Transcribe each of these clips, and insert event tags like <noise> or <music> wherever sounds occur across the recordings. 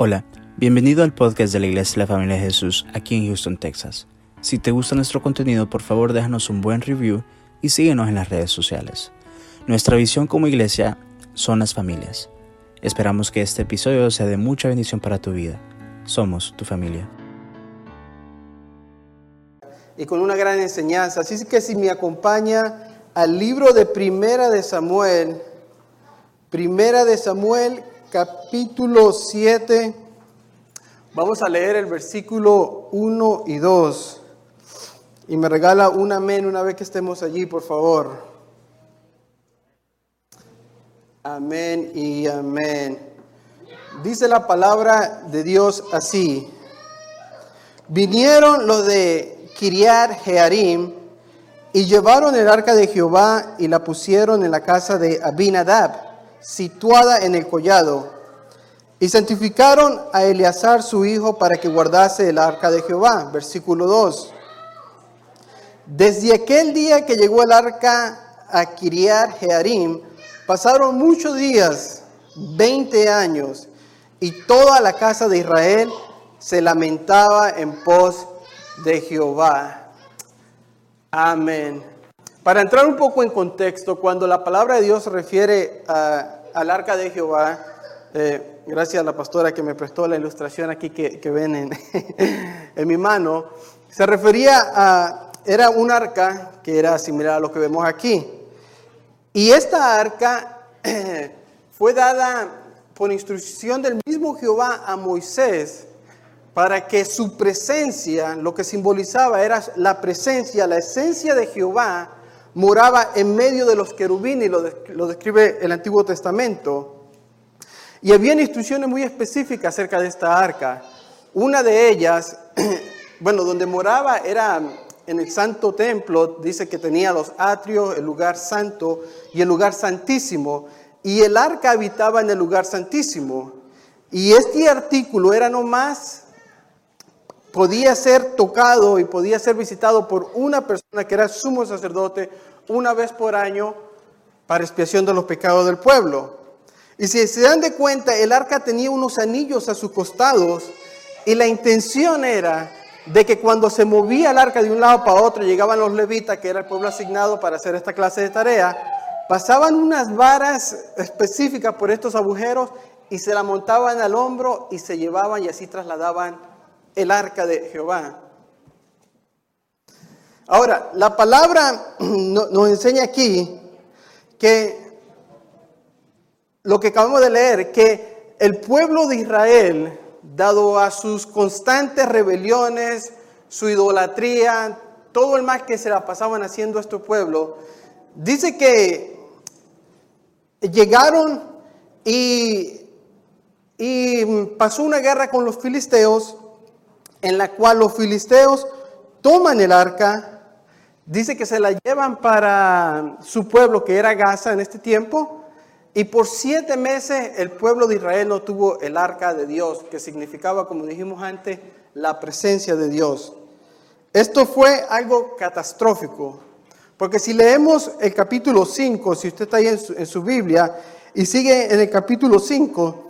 Hola, bienvenido al podcast de la Iglesia de la Familia de Jesús aquí en Houston, Texas. Si te gusta nuestro contenido, por favor déjanos un buen review y síguenos en las redes sociales. Nuestra visión como iglesia son las familias. Esperamos que este episodio sea de mucha bendición para tu vida. Somos tu familia. Y con una gran enseñanza. Así que si me acompaña al libro de Primera de Samuel, Primera de Samuel capítulo 7, vamos a leer el versículo 1 y 2. Y me regala un amén una vez que estemos allí, por favor. Amén y amén. Dice la palabra de Dios así. Vinieron los de Kiriat Jearim y llevaron el arca de Jehová y la pusieron en la casa de Abinadab situada en el collado. Y santificaron a Eleazar su hijo para que guardase el arca de Jehová. Versículo 2. Desde aquel día que llegó el arca a Kiriat Jearim, pasaron muchos días, 20 años, y toda la casa de Israel se lamentaba en pos de Jehová. Amén. Para entrar un poco en contexto, cuando la palabra de Dios se refiere al arca de Jehová, eh, gracias a la pastora que me prestó la ilustración aquí que, ven en, <laughs> en, mi mano, se refería a, era un arca que era similar a lo que vemos aquí. Y esta arca <clears throat> fue dada por instrucción del mismo Jehová a Moisés para que su presencia, lo que simbolizaba era la presencia, la esencia de Jehová, moraba en medio de los querubines, lo, lo describe el Antiguo Testamento. Y había instrucciones muy específicas acerca de esta arca. Una de ellas, <clears throat> bueno, donde moraba era en el santo templo, dice que tenía los atrios, el lugar santo y el lugar santísimo. Y el arca habitaba en el lugar santísimo. Y este artículo era no más podía ser tocado y podía ser visitado por una persona que era sumo sacerdote una vez por año para expiación de los pecados del pueblo. Y si se dan de cuenta, el arca tenía unos anillos a sus costados y la intención era de que cuando se movía el arca de un lado para otro, llegaban los levitas, que era el pueblo asignado para hacer esta clase de tarea, pasaban unas varas específicas por estos agujeros y se la montaban al hombro y se llevaban y así trasladaban el arca de Jehová. Ahora, la palabra <clears throat> nos enseña aquí que lo que acabamos de leer, que el pueblo de Israel, dado a sus constantes rebeliones, su idolatría, todo el mal que se la pasaban haciendo a este pueblo, dice que llegaron y, y pasó una guerra con los filisteos en la cual los filisteos toman el arca, dice que se la llevan para su pueblo que era Gaza en este tiempo, y por siete meses el pueblo de Israel no tuvo el arca de Dios, que significaba, como dijimos antes, la presencia de Dios. Esto fue algo catastrófico, porque si leemos el capítulo 5, si usted está ahí en su, su Biblia, y sigue en el capítulo 5,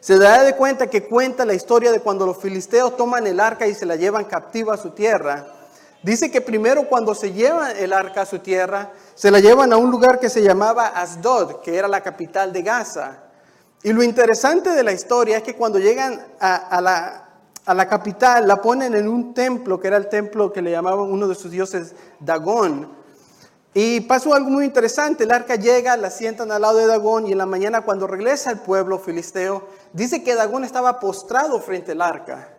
se da de cuenta que cuenta la historia de cuando los filisteos toman el arca y se la llevan captiva a su tierra. Dice que primero cuando se llevan el arca a su tierra, se la llevan a un lugar que se llamaba Asdod, que era la capital de Gaza. Y lo interesante de la historia es que cuando llegan a, la, a la capital, la ponen en un templo, que era el templo que le llamaban uno de sus dioses Dagón. Y pasó algo muy interesante, el arca llega, la sientan al lado de Dagón y en la mañana cuando regresa el pueblo filisteo, dice que Dagón estaba postrado frente al arca.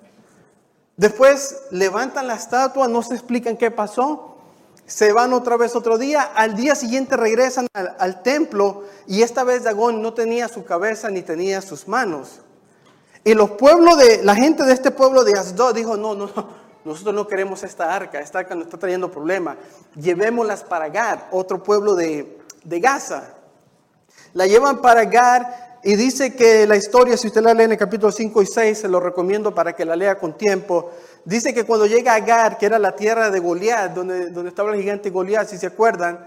Después levantan la estatua, no se explican qué pasó, se van otra vez otro día, al día siguiente regresan al, templo y esta vez Dagón no tenía su cabeza ni tenía sus manos. Y los pueblos de, la gente de este pueblo de Asdod dijo, no, no, no, nosotros no queremos esta arca, esta arca nos está trayendo problemas. Llevémoslas para Gar, otro pueblo de, de Gaza. La llevan para Gar y dice que la historia, si usted la lee en el capítulo 5 y 6, se lo recomiendo para que la lea con tiempo. Dice que cuando llega a Gar, que era la tierra de Goliat, donde, donde estaba el gigante Goliat, si se acuerdan,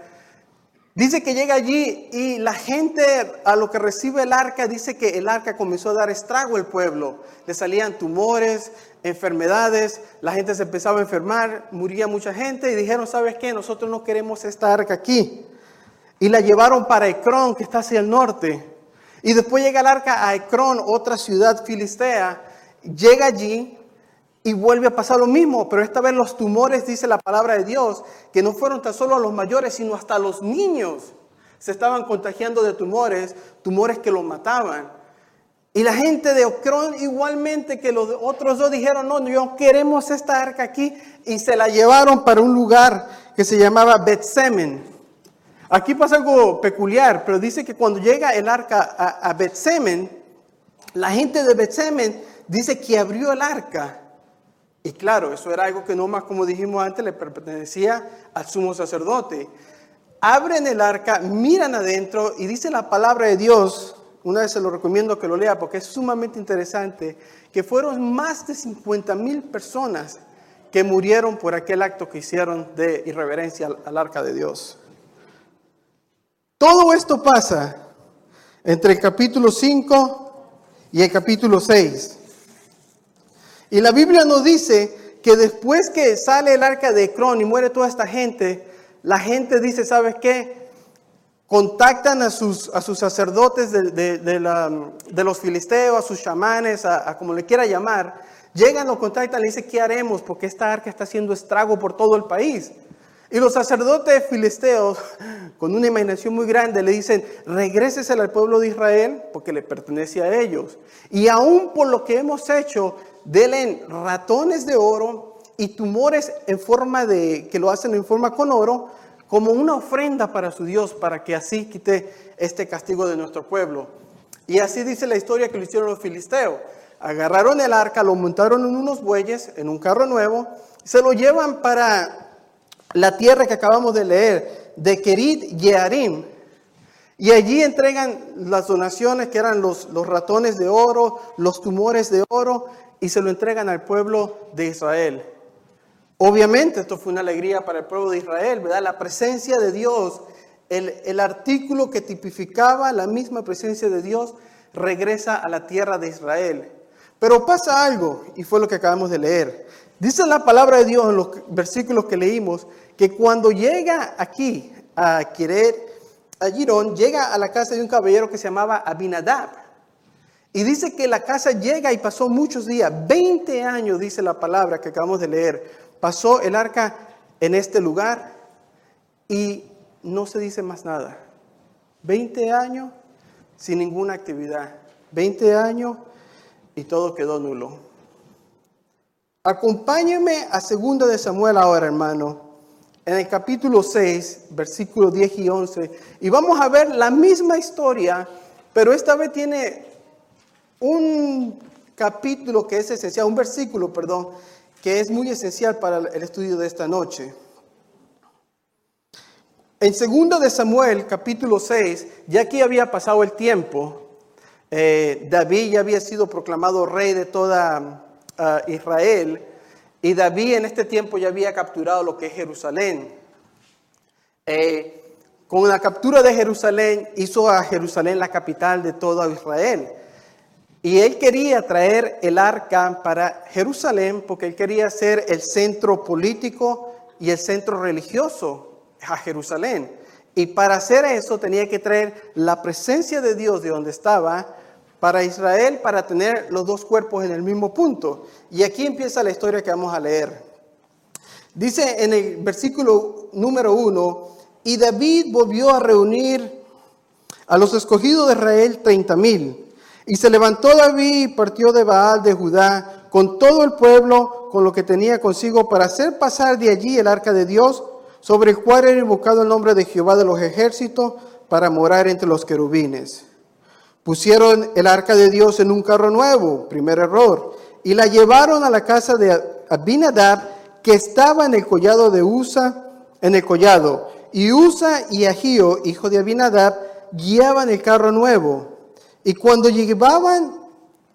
Dice que llega allí y la gente a lo que recibe el arca, dice que el arca comenzó a dar estrago al pueblo. Le salían tumores, enfermedades, la gente se empezaba a enfermar, moría mucha gente y dijeron, ¿sabes qué? Nosotros no queremos esta arca aquí. Y la llevaron para Ecrón, que está hacia el norte. Y después llega el arca a Ecrón, otra ciudad filistea. Llega allí y vuelve a pasar lo mismo, pero esta vez los tumores, dice la palabra de Dios, que no fueron tan solo a los mayores, sino hasta los niños se estaban contagiando de tumores, tumores que los mataban. Y la gente de Ocrón, igualmente que los otros dos, dijeron, no, no queremos esta arca aquí, y se la llevaron para un lugar que se llamaba Betsemen. Aquí pasa algo peculiar, pero dice que cuando llega el arca a, a Betsemen, la gente de Betsemen dice que abrió el arca y claro, eso era algo que no más, como dijimos antes, le pertenecía al sumo sacerdote. Abren el arca, miran adentro y dice la palabra de Dios, una vez se lo recomiendo que lo lea porque es sumamente interesante, que fueron más de 50 mil personas que murieron por aquel acto que hicieron de irreverencia al, al arca de Dios. Todo esto pasa entre el capítulo 5 y el capítulo 6. Y la Biblia nos dice que después que sale el arca de Cron y muere toda esta gente, la gente dice, ¿sabes qué? Contactan a sus, a sus sacerdotes de, los filisteos, a sus chamanes, a, como le quiera llamar. Llegan, lo contactan, le dicen, ¿qué haremos? Porque esta arca está haciendo estrago por todo el país. Y los sacerdotes filisteos, con una imaginación muy grande, le dicen, regrésese al pueblo de Israel, porque le pertenece a ellos. Y aún por lo que hemos hecho, denle ratones de oro y tumores en forma de, que lo hacen en forma con oro, como una ofrenda para su Dios, para que así quite este castigo de nuestro pueblo. Y así dice la historia que lo hicieron los filisteos. Agarraron el arca, lo montaron en unos bueyes, en un carro nuevo, se lo llevan para la tierra que acabamos de leer, de Kerit Yearim. Y allí entregan las donaciones que eran los, los ratones de oro, los tumores de oro, y se lo entregan al pueblo de Israel. Obviamente esto fue una alegría para el pueblo de Israel, ¿verdad? La presencia de Dios, el, el artículo que tipificaba la misma presencia de Dios, regresa a la tierra de Israel. Pero pasa algo, y fue lo que acabamos de leer. Dice la palabra de Dios en los versículos que leímos, que cuando llega aquí a querer a Girón, llega a la casa de un caballero que se llamaba Abinadab. Y dice que la casa llega y pasó muchos días, 20 años, dice la palabra que acabamos de leer. Pasó el arca en este lugar y no se dice más nada. 20 años sin ninguna actividad. 20 años y todo quedó nulo. Acompáñenme a 2 de Samuel ahora, hermano, en el capítulo 6, versículos 10 y 11. Y vamos a ver la misma historia, pero esta vez tiene un capítulo que es esencial, un versículo, perdón, que es muy esencial para el estudio de esta noche. En segundo de Samuel, capítulo 6, ya aquí había pasado el tiempo, eh, David ya había sido proclamado rey de toda ah, Israel, y David en este tiempo ya había capturado lo que es Jerusalén. Eh, con la captura de Jerusalén hizo a Jerusalén la capital de toda Israel. Y él quería traer el arca para Jerusalén porque él quería ser el centro político y el centro religioso a Jerusalén. Y para hacer eso tenía que traer la presencia de Dios de donde estaba para Israel para tener los dos cuerpos en el mismo punto. Y aquí empieza la historia que vamos a leer. Dice en el versículo número uno, y David volvió a reunir a los escogidos de Israel treinta mil y se levantó David y partió de Baal de Judá con todo el pueblo, con lo que tenía consigo, para hacer pasar de allí el arca de Dios, sobre el cual era invocado el nombre de Jehová de los ejércitos, para morar entre los querubines. Pusieron el arca de Dios en un carro nuevo, primer error, y la llevaron a la casa de Abinadab, que estaba en el collado de Usa, en el collado. Y Usa y Agío, hijo de Abinadab, guiaban el carro nuevo. Y cuando llevaban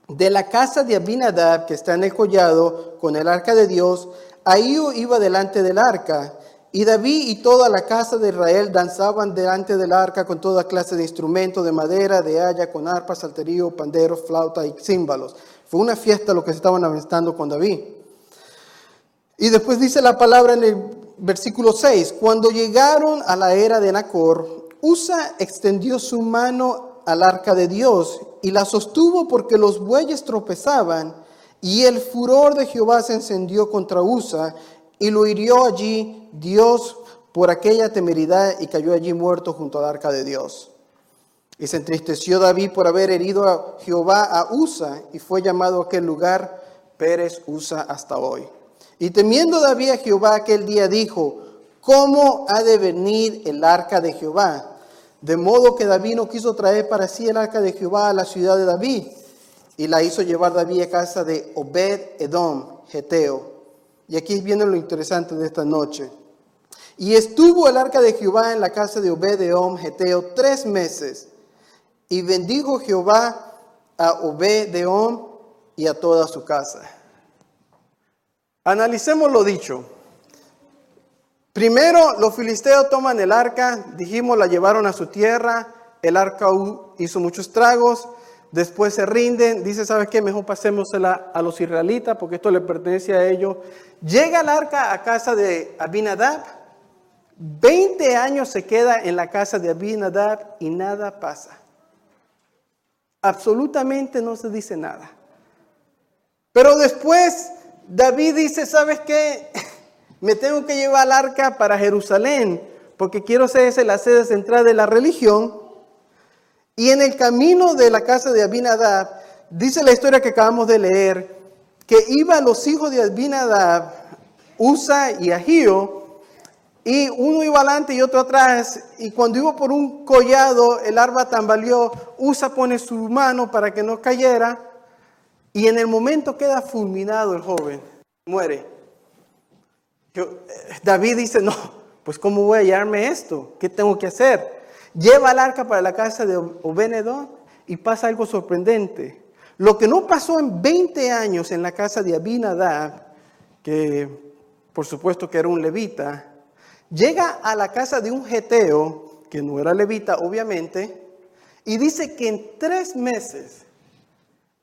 de la casa de Abinadab, que está en el collado, con el arca de Dios, ahí iba delante del arca. Y David y toda la casa de Israel danzaban delante del arca con toda clase de instrumentos de madera, de haya, con arpa, salterío, panderos, flauta y címbalos. Fue una fiesta lo que se estaban aventando con David. Y después dice la palabra en el versículo 6, cuando llegaron a la era de Nacor, Usa extendió su mano al arca de Dios y la sostuvo porque los bueyes tropezaban y el furor de Jehová se encendió contra Usa y lo hirió allí Dios por aquella temeridad y cayó allí muerto junto al arca de Dios. Y se entristeció David por haber herido a Jehová a Usa y fue llamado aquel lugar Pérez Usa hasta hoy. Y temiendo David a Jehová aquel día dijo, ¿cómo ha de venir el arca de Jehová? De modo que David no quiso traer para sí el arca de Jehová a la ciudad de David y la hizo llevar David a casa de Obed Edom, Geteo. Y aquí viene lo interesante de esta noche. Y estuvo el arca de Jehová en la casa de Obed Edom, Geteo, tres meses. Y bendijo Jehová a Obed Edom y a toda su casa. Analicemos lo dicho. Primero, los filisteos toman el arca, dijimos, la llevaron a su tierra, el arca hizo muchos tragos, después se rinden, dice, ¿sabes qué? Mejor pasémosela a los israelitas porque esto le pertenece a ellos. Llega el arca a casa de Abinadab, 20 años se queda en la casa de Abinadab y nada pasa. Absolutamente no se dice nada. Pero después David dice, ¿sabes qué? <laughs> me tengo que llevar el arca para Jerusalén, porque quiero ser la sede central de la religión. Y en el camino de la casa de Abinadab, dice la historia que acabamos de leer, que iban los hijos de Abinadab, Usa y Agío, y uno iba adelante y otro atrás, y cuando iba por un collado, el arma tambaleó, Usa pone su mano para que no cayera, y en el momento queda fulminado el joven, muere. David dice, no, pues ¿cómo voy a hallarme esto? ¿Qué tengo que hacer? Lleva el arca para la casa de Obenedón y pasa algo sorprendente. Lo que no pasó en 20 años en la casa de Abinadab, que por supuesto que era un levita, llega a la casa de un geteo, que no era levita obviamente, y dice que en tres meses,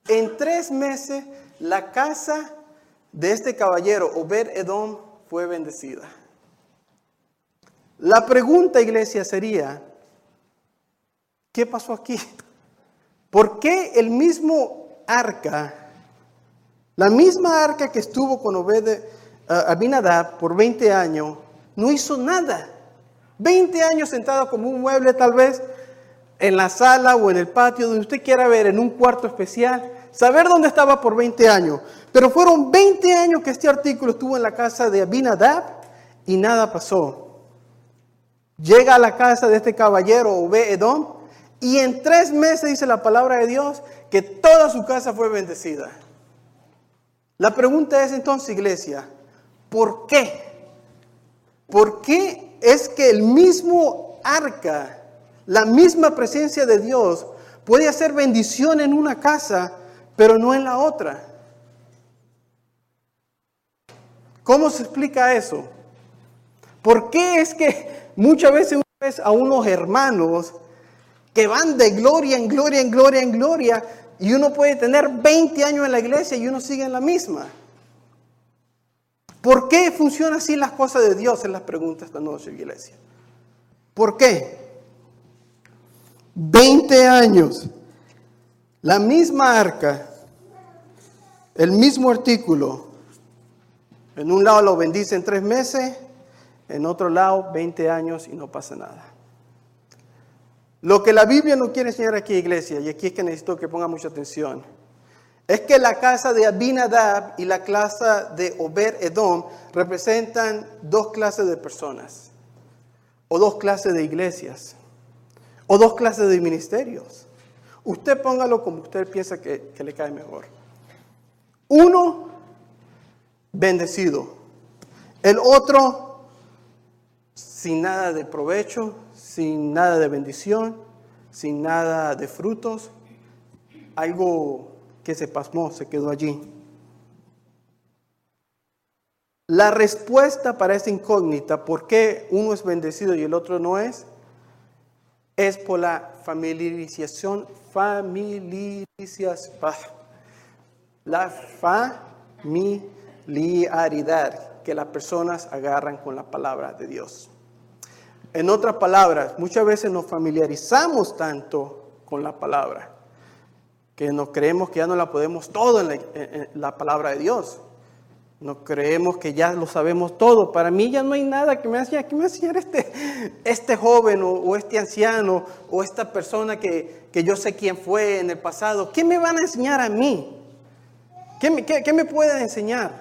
en tres meses, la casa de este caballero, Obed Edom, fue bendecida. La pregunta, iglesia, sería, ¿qué pasó aquí? ¿Por qué el mismo arca, la misma arca que estuvo con Obed uh, Abinadab por 20 años, no hizo nada? 20 años sentado como un mueble tal vez en la sala o en el patio, donde usted quiera ver, en un cuarto especial, saber dónde estaba por 20 años. Pero fueron 20 años que este artículo estuvo en la casa de Abinadab y nada pasó. Llega a la casa de este caballero, Obed Edom, y en tres meses dice la palabra de Dios que toda su casa fue bendecida. La pregunta es entonces, iglesia, ¿por qué? ¿Por qué es que el mismo arca, la misma presencia de Dios, puede hacer bendición en una casa, pero no en la otra? ¿Cómo se explica eso? ¿Por qué es que muchas veces a unos hermanos que van de gloria en gloria en gloria en gloria y uno puede tener 20 años en la iglesia y uno sigue en la misma? ¿Por qué funcionan así las cosas de Dios? En las preguntas esta noche, iglesia. ¿Por qué? 20 años, la misma arca, el mismo artículo, en un lado lo bendice en tres meses, en otro lado 20 años y no pasa nada. Lo que la Biblia no quiere enseñar aquí, iglesia, y aquí es que necesito que ponga mucha atención, es que la casa de Abinadab y la casa de Ober Edom representan dos clases de personas, o dos clases de iglesias, o dos clases de ministerios. Usted póngalo como usted piensa que le cae mejor. Uno bendecido. El otro sin nada de provecho, sin nada de bendición, sin nada de frutos, algo que se pasmó, se quedó allí. La respuesta para esa incógnita, ¿por qué uno es bendecido y el otro no es? Es por la familiarización, familiarización, la familiaridad que las personas agarran con la palabra de Dios. En otras palabras, muchas veces nos familiarizamos tanto con la palabra que nos creemos que ya no la podemos todo en la, palabra de Dios. Nos creemos que ya lo sabemos todo. Para mí ya no hay nada que me haya que me enseñar este, este joven o, este anciano o esta persona que, que, yo sé quién fue en el pasado. ¿Qué me van a enseñar a mí? ¿Qué me, qué, me pueden enseñar?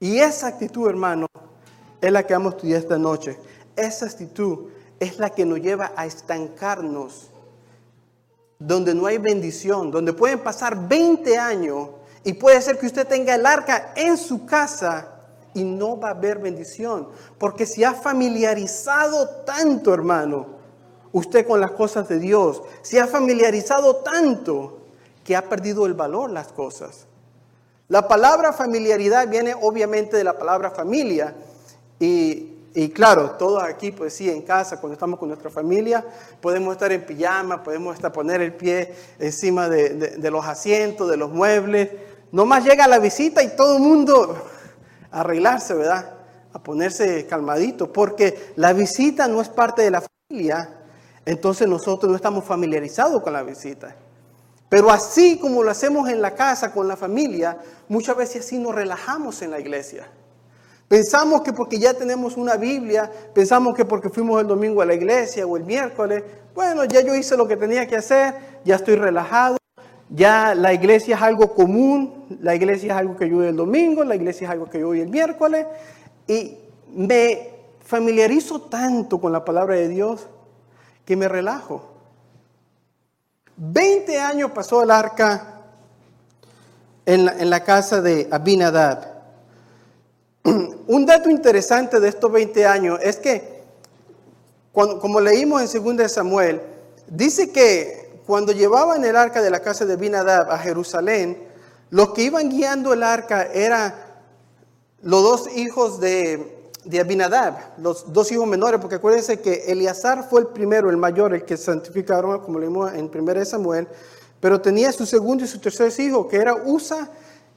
Y esa actitud, hermano, es la que vamos a estudiar esta noche. Esa actitud es la que nos lleva a estancarnos, donde no hay bendición, donde pueden pasar 20 años y puede ser que usted tenga el arca en su casa y no va a haber bendición, porque se ha familiarizado tanto, hermano, usted con las cosas de Dios, se ha familiarizado tanto que ha perdido el valor las cosas. La palabra familiaridad viene obviamente de la palabra familia y, claro, todos aquí, pues sí, en casa, cuando estamos con nuestra familia, podemos estar en pijama, podemos estar poner el pie encima de, los asientos, de los muebles. Nomás llega la visita y todo el mundo arreglarse, ¿verdad? A ponerse calmadito, porque la visita no es parte de la familia, entonces nosotros no estamos familiarizados con la visita. Pero así como lo hacemos en la casa con la familia, muchas veces así nos relajamos en la iglesia. Pensamos que porque ya tenemos una Biblia, pensamos que porque fuimos el domingo a la iglesia o el miércoles, bueno, ya yo hice lo que tenía que hacer, ya estoy relajado, ya la iglesia es algo común, la iglesia es algo que yo doy el domingo, la iglesia es algo que yo doy el miércoles, y me familiarizo tanto con la palabra de Dios que me relajo. 20 años pasó el arca en la, casa de Abinadab. <clears throat> Un dato interesante de estos 20 años es que, como leímos en 2 Samuel, dice que cuando llevaban el arca de la casa de Abinadab a Jerusalén, los que iban guiando el arca eran los dos hijos de, Abinadab, los dos hijos menores, porque acuérdense que Eleazar fue el primero, el mayor, el que santificaron, como leímos en 1 Samuel, pero tenía su segundo y su tercer hijo, que era Usa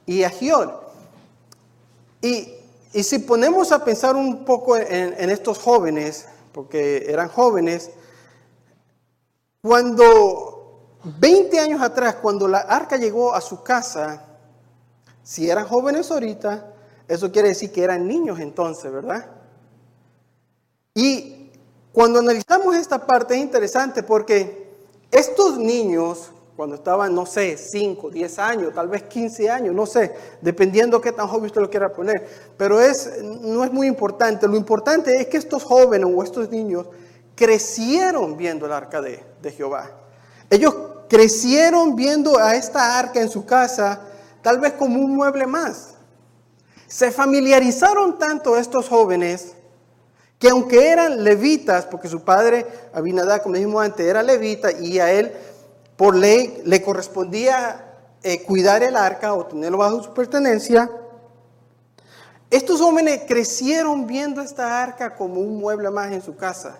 y Agiol. Y, y si ponemos a pensar un poco en, estos jóvenes, porque eran jóvenes, cuando 20 años atrás, cuando la arca llegó a su casa, si eran jóvenes ahorita, eso quiere decir que eran niños entonces, ¿verdad? Y cuando analizamos esta parte es interesante porque estos niños, cuando estaban, no sé, 5, 10 años, tal vez 15 años, no sé, dependiendo qué tan joven usted lo quiera poner, pero es, no es muy importante. Lo importante es que estos jóvenes o estos niños crecieron viendo el arca de, de Jehová. Ellos crecieron viendo a esta arca en su casa, tal vez como un mueble más. Se familiarizaron tanto estos jóvenes que aunque eran levitas, porque su padre Abinadá, como dijimos antes, era levita y a él por ley le correspondía eh, cuidar el arca o tenerlo bajo su pertenencia, estos jóvenes crecieron viendo esta arca como un mueble más en su casa,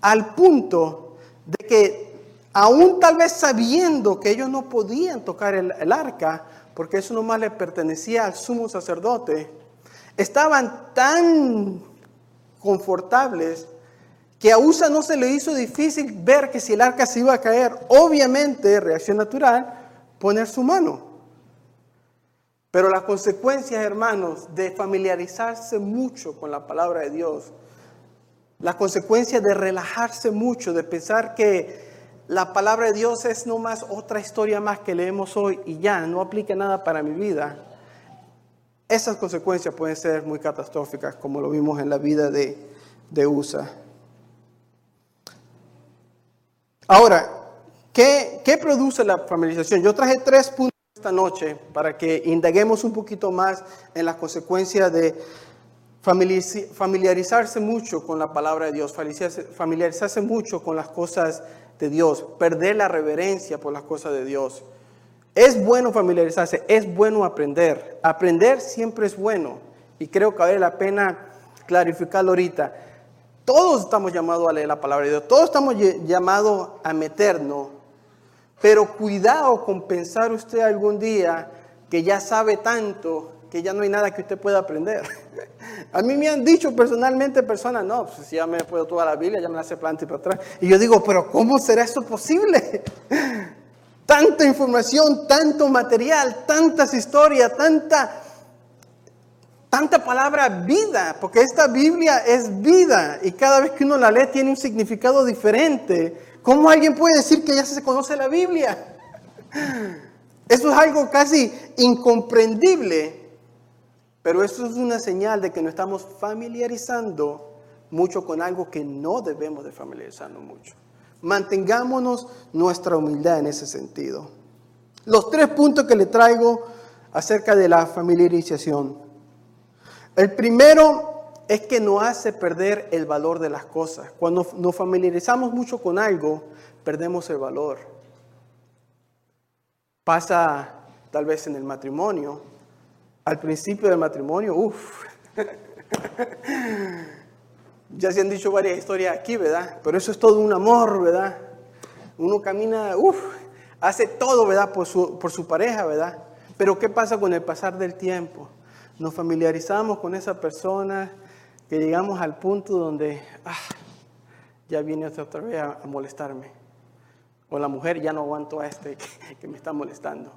al punto de que aún tal vez sabiendo que ellos no podían tocar el arca, porque eso nomás le pertenecía al sumo sacerdote, estaban tan confortables que a Usa no se le hizo difícil ver que si el arca se iba a caer, obviamente, reacción natural, poner su mano. Pero las consecuencias, hermanos, de familiarizarse mucho con la palabra de Dios, las consecuencias de relajarse mucho, de pensar que la palabra de Dios es no más otra historia más que leemos hoy y ya, no aplica nada para mi vida. Esas consecuencias pueden ser muy catastróficas, como lo vimos en la vida de, de USA. Ahora, ¿qué, ¿qué produce la familiarización? Yo traje tres puntos esta noche para que indaguemos un poquito más en las consecuencias de familiarizarse mucho con la palabra de Dios, familiarizarse mucho con las cosas de Dios, perder la reverencia por las cosas de Dios. Es bueno familiarizarse, es bueno aprender. Aprender siempre es bueno. Y creo que vale la pena clarificarlo ahorita. Todos estamos llamados a leer la palabra de Dios, todos estamos llamados a meternos, pero cuidado con pensar usted algún día que ya sabe tanto que ya no hay nada que usted pueda aprender. <laughs> A mí me han dicho personalmente personas, no, pues ya me puedo toda la Biblia, ya me la sé planta y para atrás. Y yo digo, pero ¿cómo será eso posible? <laughs> Tanta información, tanto material, tantas historias, tanta tanta palabra vida, porque esta Biblia es vida y cada vez que uno la lee tiene un significado diferente. ¿Cómo alguien puede decir que ya se conoce la Biblia? <laughs> Eso es algo casi incomprendible, pero eso es una señal de que nos estamos familiarizando mucho con algo que no debemos de familiarizarnos mucho. Mantengámonos nuestra humildad en ese sentido. Los tres puntos que le traigo acerca de la familiarización. El primero es que nos hace perder el valor de las cosas. Cuando nos familiarizamos mucho con algo, perdemos el valor. Pasa tal vez en el matrimonio. Al principio del matrimonio, uff. <laughs> ya se han dicho varias historias aquí, ¿verdad? Pero eso es todo un amor, ¿verdad? Uno camina, uff, hace todo, ¿verdad? Por su, por su pareja, ¿verdad? Pero ¿qué pasa con el pasar del tiempo? Nos familiarizamos con esa persona, que llegamos al punto donde, ah, ya viene otra vez a, molestarme. O la mujer, ya no aguanto a este <laughs> que me está molestando.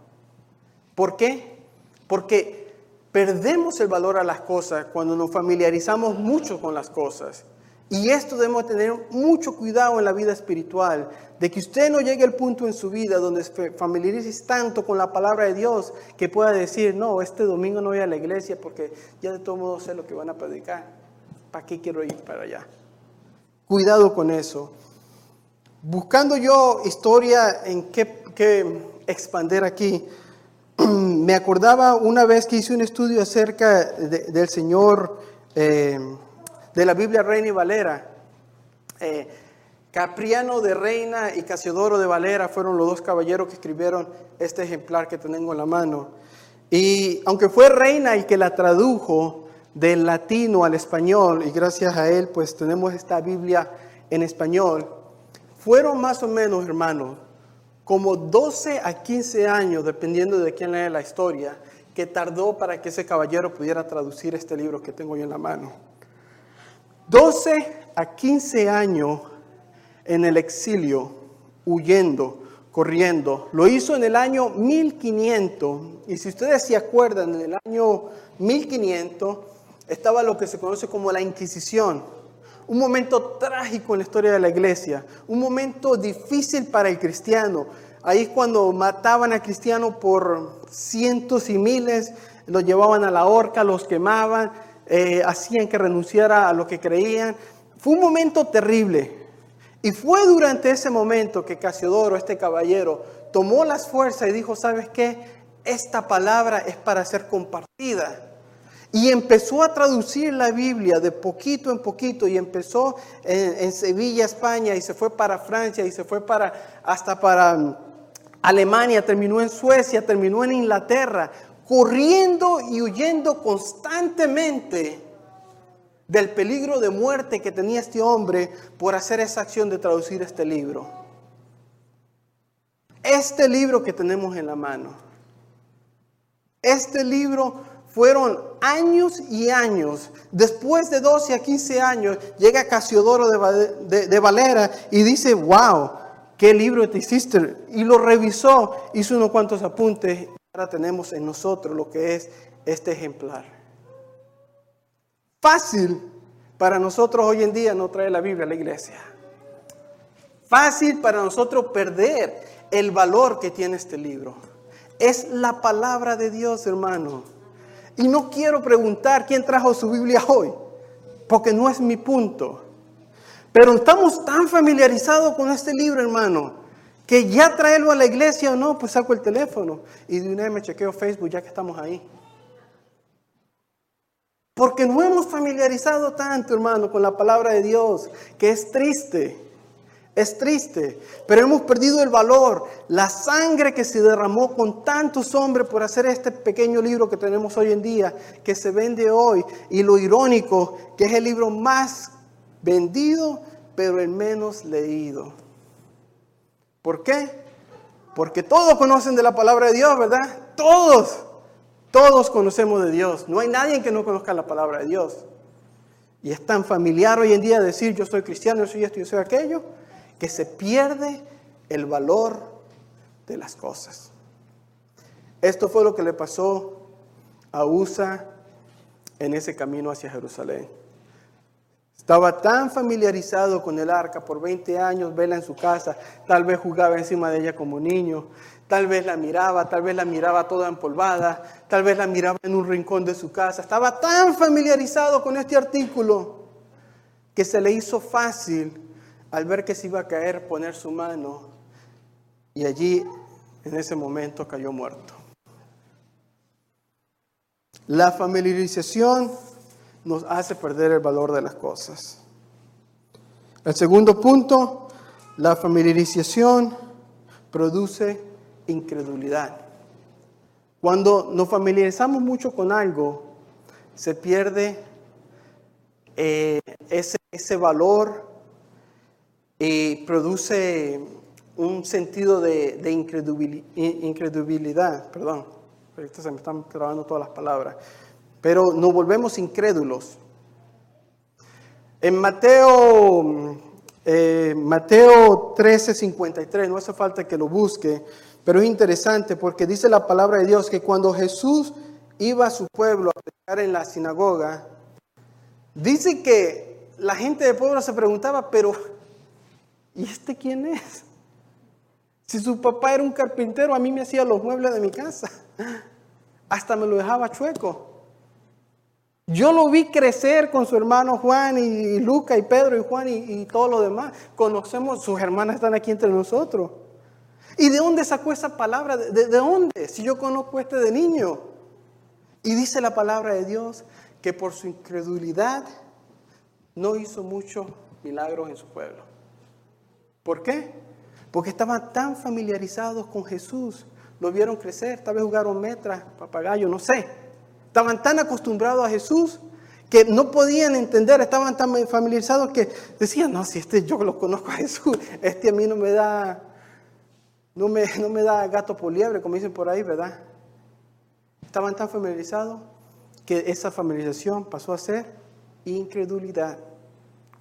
¿Por qué? Porque perdemos el valor a las cosas cuando nos familiarizamos mucho con las cosas. Y esto debemos tener mucho cuidado en la vida espiritual, de que usted no llegue al punto en su vida donde familiarice tanto con la palabra de Dios que pueda decir, no, este domingo no voy a la iglesia porque ya de todo modo sé lo que van a predicar. ¿Para qué quiero ir para allá? Cuidado con eso. Buscando yo historia en qué, qué expander aquí, <clears throat> me acordaba una vez que hice un estudio acerca del Señor... Eh, de la Biblia Reina y Valera. Eh, Capriano de Reina y Casiodoro de Valera fueron los dos caballeros que escribieron este ejemplar que tengo en la mano. Y aunque fue Reina el que la tradujo del latino al español, y gracias a él pues tenemos esta Biblia en español, fueron más o menos, hermanos, como 12 a 15 años, dependiendo de quién lee la historia, que tardó para que ese caballero pudiera traducir este libro que tengo yo en la mano. 12 a 15 años en el exilio, huyendo, corriendo. Lo hizo en el año 1500. Y si ustedes se acuerdan, en el año 1500 estaba lo que se conoce como la Inquisición. Un momento trágico en la historia de la iglesia. Un momento difícil para el cristiano. Ahí es cuando mataban a cristianos por cientos y miles, los llevaban a la horca, los quemaban eh, hacían que renunciara a lo que creían. Fue un momento terrible. Y fue durante ese momento que Casiodoro, este caballero, tomó las fuerzas y dijo, ¿sabes qué? Esta palabra es para ser compartida. Y empezó a traducir la Biblia de poquito en poquito y empezó en, en, Sevilla, España, y se fue para Francia, y se fue para, hasta para mm, Alemania, terminó en Suecia, terminó en Inglaterra corriendo y huyendo constantemente del peligro de muerte que tenía este hombre por hacer esa acción de traducir este libro. Este libro que tenemos en la mano, este libro fueron años y años. Después de 12 a 15 años, llega Casiodoro de, Valera y dice, wow, qué libro te hiciste. Y lo revisó, hizo unos cuantos apuntes Tenemos en nosotros lo que es este ejemplar. Fácil para nosotros hoy en día no traer la Biblia a la iglesia. Fácil para nosotros perder el valor que tiene este libro. Es la palabra de Dios, hermano. Y no quiero preguntar quién trajo su Biblia hoy, porque no es mi punto. Pero estamos tan familiarizados con este libro, hermano, que ya traerlo a la iglesia o no, pues saco el teléfono y de una vez me chequeo Facebook ya que estamos ahí. Porque no hemos familiarizado tanto, hermano, con la palabra de Dios, que es triste. Es triste, pero hemos perdido el valor, la sangre que se derramó con tantos hombres por hacer este pequeño libro que tenemos hoy en día, que se vende hoy, y lo irónico, que es el libro más vendido, pero el menos leído. ¿Por qué? Porque todos conocen de la palabra de Dios, ¿verdad? Todos, todos conocemos de Dios. No hay nadie que no conozca la palabra de Dios. Y es tan familiar hoy en día decir yo soy cristiano, yo soy esto, yo soy aquello, que se pierde el valor de las cosas. Esto fue lo que le pasó a Usa en ese camino hacia Jerusalén. Estaba tan familiarizado con el arca por 20 años, vela en su casa, tal vez jugaba encima de ella como niño, tal vez la miraba, tal vez la miraba toda empolvada, tal vez la miraba en un rincón de su casa. Estaba tan familiarizado con este artículo que se le hizo fácil al ver que se iba a caer, poner su mano y allí en ese momento cayó muerto. La familiarización nos hace perder el valor de las cosas. El segundo punto, la familiarización produce incredulidad. Cuando nos familiarizamos mucho con algo, se pierde eh, ese, ese valor y produce un sentido de, incredulidad, perdón, se me están trabando todas las palabras, pero nos volvemos incrédulos. En Mateo, eh, Mateo 13, 53, no hace falta que lo busque, pero es interesante porque dice la palabra de Dios que cuando Jesús iba a su pueblo a predicar en la sinagoga, dice que la gente del pueblo se preguntaba, pero ¿y este quién es? Si su papá era un carpintero, a mí me hacía los muebles de mi casa. Hasta me lo dejaba chueco. Yo lo vi crecer con su hermano Juan y, Luca y Pedro y Juan y, y todo lo demás. Conocemos, sus hermanas están aquí entre nosotros. ¿Y de dónde sacó esa palabra? ¿De, de dónde? Si yo conozco este de niño. Y dice la palabra de Dios que por su incredulidad no hizo muchos milagros en su pueblo. ¿Por qué? Porque estaban tan familiarizados con Jesús, lo vieron crecer, tal vez jugaron metras, papagayo, no sé. Estaban tan acostumbrados a Jesús que no podían entender, estaban tan familiarizados que decían, no, si este yo lo conozco a Jesús, este a mí no me da, no me, no me da gato por liebre, como dicen por ahí, ¿verdad? Estaban tan familiarizados que esa familiarización pasó a ser incredulidad.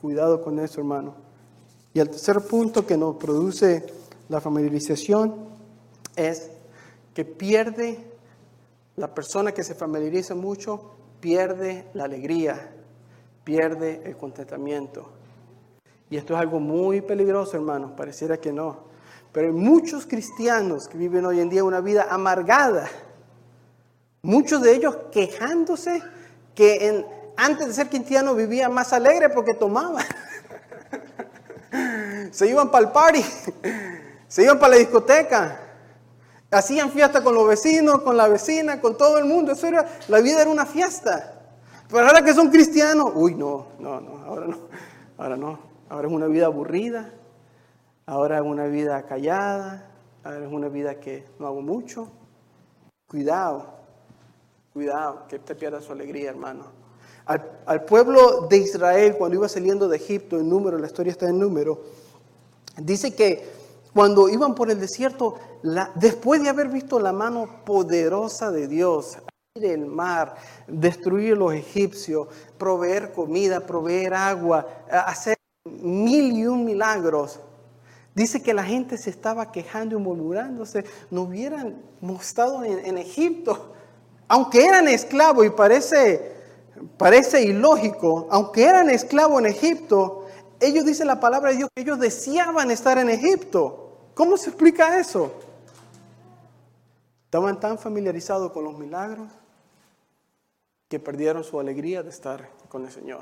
Cuidado con eso, hermano. Y el tercer punto que nos produce la familiarización es que pierde, la persona que se familiariza mucho, pierde la alegría, pierde el contentamiento. Y esto es algo muy peligroso, hermanos, pareciera que no. Pero hay muchos cristianos que viven hoy en día una vida amargada. Muchos de ellos quejándose que antes de ser cristiano vivía más alegre porque tomaba. <laughs> se iban para el party, se iban para la discoteca, hacían fiesta con los vecinos, con la vecina, con todo el mundo. Eso era, la vida era una fiesta. Pero ahora que son cristianos, uy, no, no, no, ahora no, ahora no. Ahora es una vida aburrida, ahora es una vida callada, ahora es una vida que no hago mucho. Cuidado, cuidado, que te pierda su alegría, hermano. Al, pueblo de Israel, cuando iba saliendo de Egipto, en número, la historia está en número, Dice que cuando iban por el desierto, después de haber visto la mano poderosa de Dios, abrir el mar, destruir los egipcios, proveer comida, proveer agua, hacer mil y un milagros, dice que la gente se estaba quejando y murmurándose, no hubieran mostrado en, Egipto, aunque eran esclavos y parece, parece ilógico, aunque eran esclavos en Egipto, ellos dicen la palabra de Dios que ellos deseaban estar en Egipto. ¿Cómo se explica eso? Estaban tan familiarizados con los milagros que perdieron su alegría de estar con el Señor.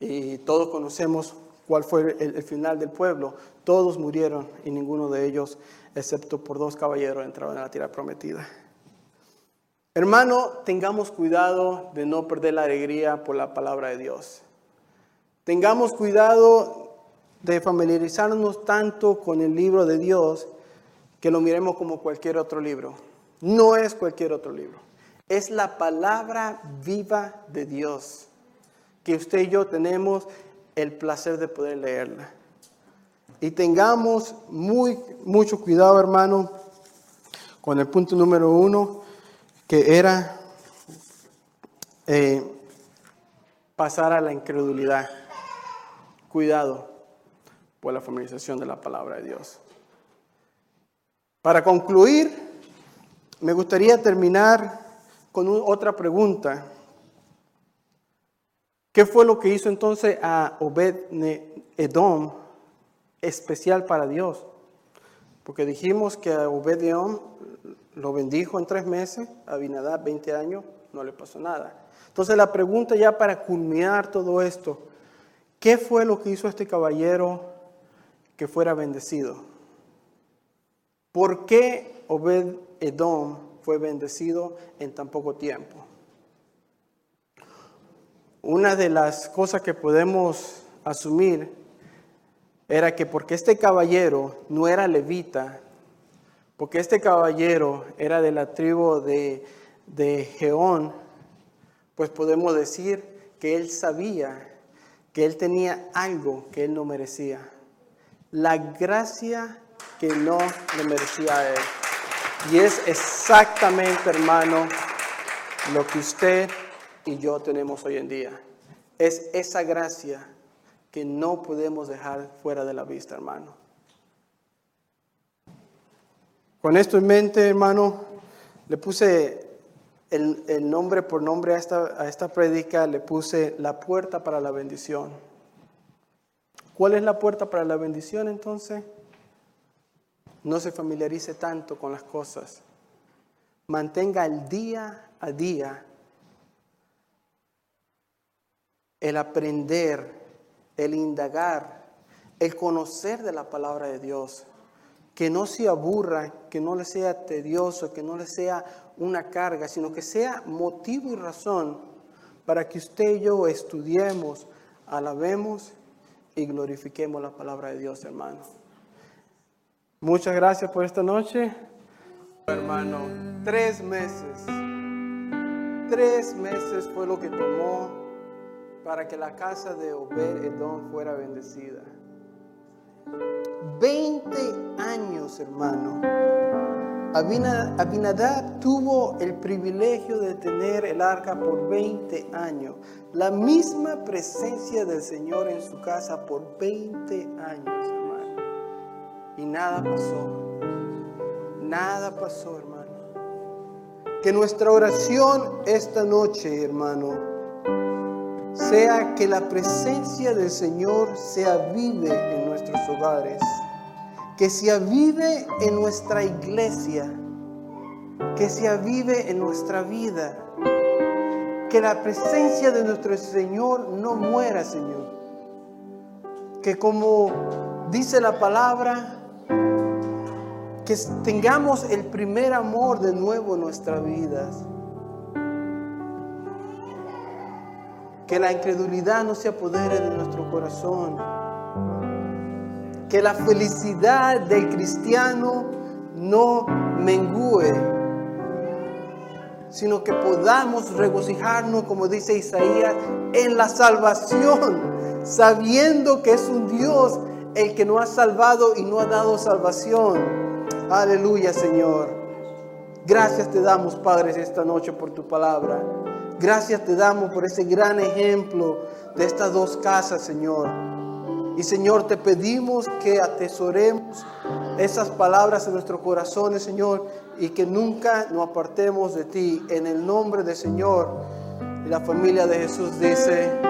Y todos conocemos cuál fue el, final del pueblo. Todos murieron y ninguno de ellos, excepto por dos caballeros, entraron en la tierra prometida. Hermano, tengamos cuidado de no perder la alegría por la palabra de Dios. Tengamos cuidado de familiarizarnos tanto con el libro de Dios que lo miremos como cualquier otro libro. No es cualquier otro libro. Es la palabra viva de Dios que usted y yo tenemos el placer de poder leerla. Y tengamos muy, mucho cuidado, hermano, con el punto número uno, que era eh, pasar a la incredulidad. Cuidado por la familiarización de la palabra de Dios. Para concluir, me gustaría terminar con otra pregunta. ¿Qué fue lo que hizo entonces a Obed Edom especial para Dios? Porque dijimos que a Obed Edom lo bendijo en tres meses, a Abinadab 20 años, no le pasó nada. Entonces la pregunta ya para culminar todo esto, ¿qué fue lo que hizo este caballero que fuera bendecido? ¿Por qué Obed Edom fue bendecido en tan poco tiempo? Una de las cosas que podemos asumir era que porque este caballero no era levita, porque este caballero era de la tribu de, de Geón, pues podemos decir que él sabía que él tenía algo que él no merecía. La gracia que no le merecía a él. Y es exactamente, hermano, lo que usted y yo tenemos hoy en día. Es esa gracia que no podemos dejar fuera de la vista, hermano. Con esto en mente, hermano, le puse el, nombre por nombre a esta, a esta prédica le puse la puerta para la bendición. ¿Cuál es la puerta para la bendición entonces? No se familiarice tanto con las cosas. Mantenga el día a día el aprender, el indagar, el conocer de la palabra de Dios. Que no se aburra, que no le sea tedioso, que no le sea una carga, sino que sea motivo y razón para que usted y yo estudiemos, alabemos y glorifiquemos la palabra de Dios, hermano. Muchas gracias por esta noche. Hermano, tres meses, tres meses fue lo que tomó para que la casa de Obed Edom fuera bendecida. Veinte años, hermano Abinadab tuvo el privilegio de tener el arca por 20 años, la misma presencia del Señor en su casa por 20 años, hermano. Y nada pasó, nada pasó, hermano. Que nuestra oración esta noche, hermano, sea que la presencia del Señor sea vive en nuestros hogares que se avive en nuestra iglesia, que se avive en nuestra vida, que la presencia de nuestro Señor no muera, Señor. Que como dice la palabra, que tengamos el primer amor de nuevo en nuestras vidas. Que la incredulidad no se apodere de nuestro corazón que la felicidad del cristiano no mengue, sino que podamos regocijarnos, como dice Isaías, en la salvación, sabiendo que es un Dios el que nos ha salvado y no ha dado salvación. Aleluya, Señor. Gracias te damos, Padre, esta noche por tu palabra. Gracias te damos por ese gran ejemplo de estas dos casas, Señor y Señor, te pedimos que atesoremos esas palabras en nuestros corazones, Señor, y que nunca nos apartemos de ti. En el nombre del Señor, y la familia de Jesús dice...